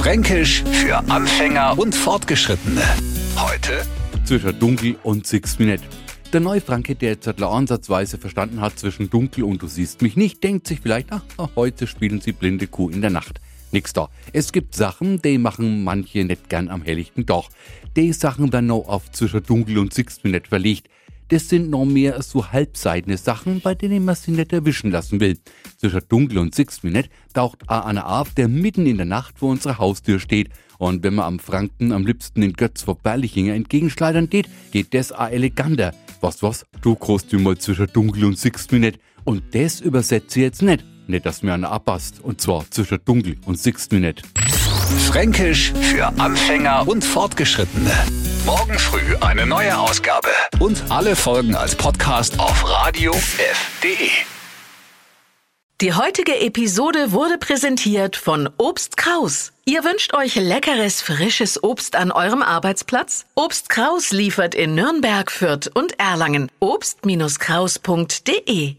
Fränkisch für Anfänger und Fortgeschrittene. Heute zwischen dunkel und six Minute. Der neue Franke, der jetzt ansatzweise verstanden hat zwischen dunkel und du siehst mich nicht, denkt sich vielleicht, ach, heute spielen sie blinde Kuh in der Nacht. Nix da. Es gibt Sachen, die machen manche nicht gern am helllichten Doch. Die Sachen werden noch auf zwischen dunkel und six Minute verlegt das sind noch mehr so halbseidene Sachen, bei denen man sich nicht erwischen lassen will. Zwischen Dunkel und Six Minute taucht auch einer auf, der mitten in der Nacht vor unserer Haustür steht. Und wenn man am Franken am liebsten in Götz vor Berlichinger entgegenschleudern geht, geht das auch eleganter. Was, was? Du kost mal zwischen Dunkel und Six Minute. Und das übersetze ich jetzt nicht. Nicht, dass mir einer abpasst. Und zwar zwischen Dunkel und Six Minute. Fränkisch für Anfänger und Fortgeschrittene. Morgen früh eine neue Ausgabe. Und alle Folgen als Podcast auf radiof.de. Die heutige Episode wurde präsentiert von Obst Kraus. Ihr wünscht euch leckeres, frisches Obst an eurem Arbeitsplatz? Obst Kraus liefert in Nürnberg, Fürth und Erlangen. Obst-Kraus.de